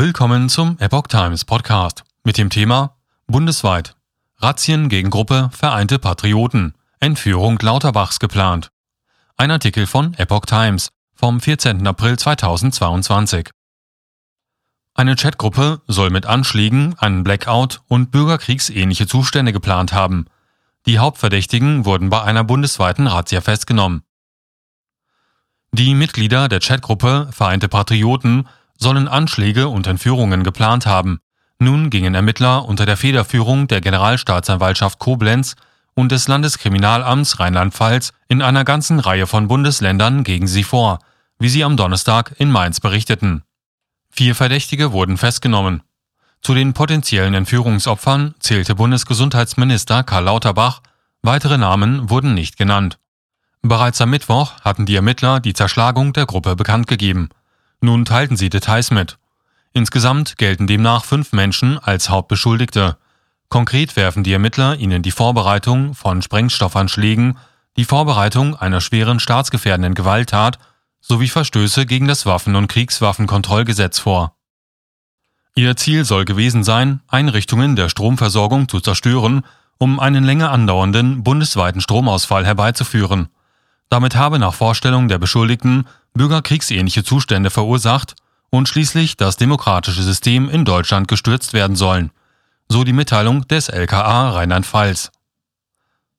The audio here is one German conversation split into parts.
Willkommen zum Epoch Times Podcast mit dem Thema Bundesweit. Razzien gegen Gruppe Vereinte Patrioten. Entführung Lauterbachs geplant. Ein Artikel von Epoch Times vom 14. April 2022. Eine Chatgruppe soll mit Anschlägen, einen Blackout und bürgerkriegsähnliche Zustände geplant haben. Die Hauptverdächtigen wurden bei einer bundesweiten Razzia festgenommen. Die Mitglieder der Chatgruppe Vereinte Patrioten sollen Anschläge und Entführungen geplant haben. Nun gingen Ermittler unter der Federführung der Generalstaatsanwaltschaft Koblenz und des Landeskriminalamts Rheinland-Pfalz in einer ganzen Reihe von Bundesländern gegen sie vor, wie sie am Donnerstag in Mainz berichteten. Vier Verdächtige wurden festgenommen. Zu den potenziellen Entführungsopfern zählte Bundesgesundheitsminister Karl Lauterbach, weitere Namen wurden nicht genannt. Bereits am Mittwoch hatten die Ermittler die Zerschlagung der Gruppe bekannt gegeben. Nun teilten sie Details mit. Insgesamt gelten demnach fünf Menschen als Hauptbeschuldigte. Konkret werfen die Ermittler ihnen die Vorbereitung von Sprengstoffanschlägen, die Vorbereitung einer schweren staatsgefährdenden Gewalttat sowie Verstöße gegen das Waffen- und Kriegswaffenkontrollgesetz vor. Ihr Ziel soll gewesen sein, Einrichtungen der Stromversorgung zu zerstören, um einen länger andauernden bundesweiten Stromausfall herbeizuführen. Damit habe nach Vorstellung der Beschuldigten bürgerkriegsähnliche Zustände verursacht und schließlich das demokratische System in Deutschland gestürzt werden sollen, so die Mitteilung des LKA Rheinland-Pfalz.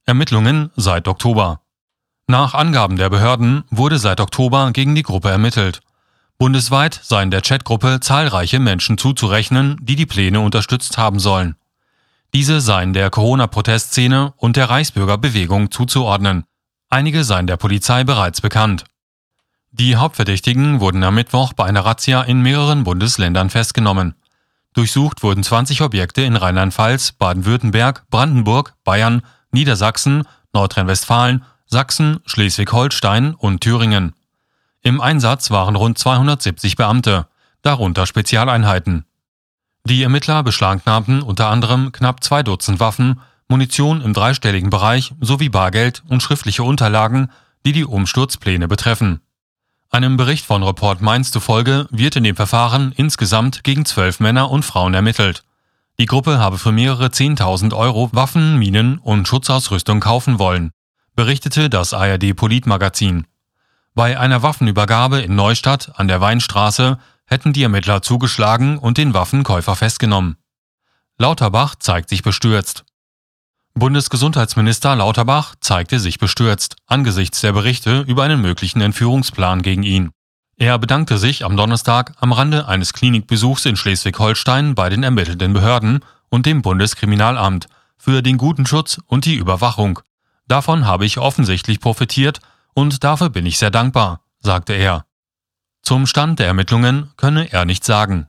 Ermittlungen seit Oktober. Nach Angaben der Behörden wurde seit Oktober gegen die Gruppe ermittelt. Bundesweit seien der Chatgruppe zahlreiche Menschen zuzurechnen, die die Pläne unterstützt haben sollen. Diese seien der Corona-Protestszene und der Reichsbürgerbewegung zuzuordnen. Einige seien der Polizei bereits bekannt. Die Hauptverdächtigen wurden am Mittwoch bei einer Razzia in mehreren Bundesländern festgenommen. Durchsucht wurden 20 Objekte in Rheinland-Pfalz, Baden-Württemberg, Brandenburg, Bayern, Niedersachsen, Nordrhein-Westfalen, Sachsen, Schleswig-Holstein und Thüringen. Im Einsatz waren rund 270 Beamte, darunter Spezialeinheiten. Die Ermittler beschlagnahmten unter anderem knapp zwei Dutzend Waffen, Munition im dreistelligen Bereich sowie Bargeld und schriftliche Unterlagen, die die Umsturzpläne betreffen. Einem Bericht von Report Mainz zufolge wird in dem Verfahren insgesamt gegen zwölf Männer und Frauen ermittelt. Die Gruppe habe für mehrere 10.000 Euro Waffen, Minen und Schutzausrüstung kaufen wollen, berichtete das ARD Politmagazin. Bei einer Waffenübergabe in Neustadt an der Weinstraße hätten die Ermittler zugeschlagen und den Waffenkäufer festgenommen. Lauterbach zeigt sich bestürzt. Bundesgesundheitsminister Lauterbach zeigte sich bestürzt angesichts der Berichte über einen möglichen Entführungsplan gegen ihn. Er bedankte sich am Donnerstag am Rande eines Klinikbesuchs in Schleswig-Holstein bei den ermittelnden Behörden und dem Bundeskriminalamt für den guten Schutz und die Überwachung. Davon habe ich offensichtlich profitiert und dafür bin ich sehr dankbar, sagte er. Zum Stand der Ermittlungen könne er nicht sagen.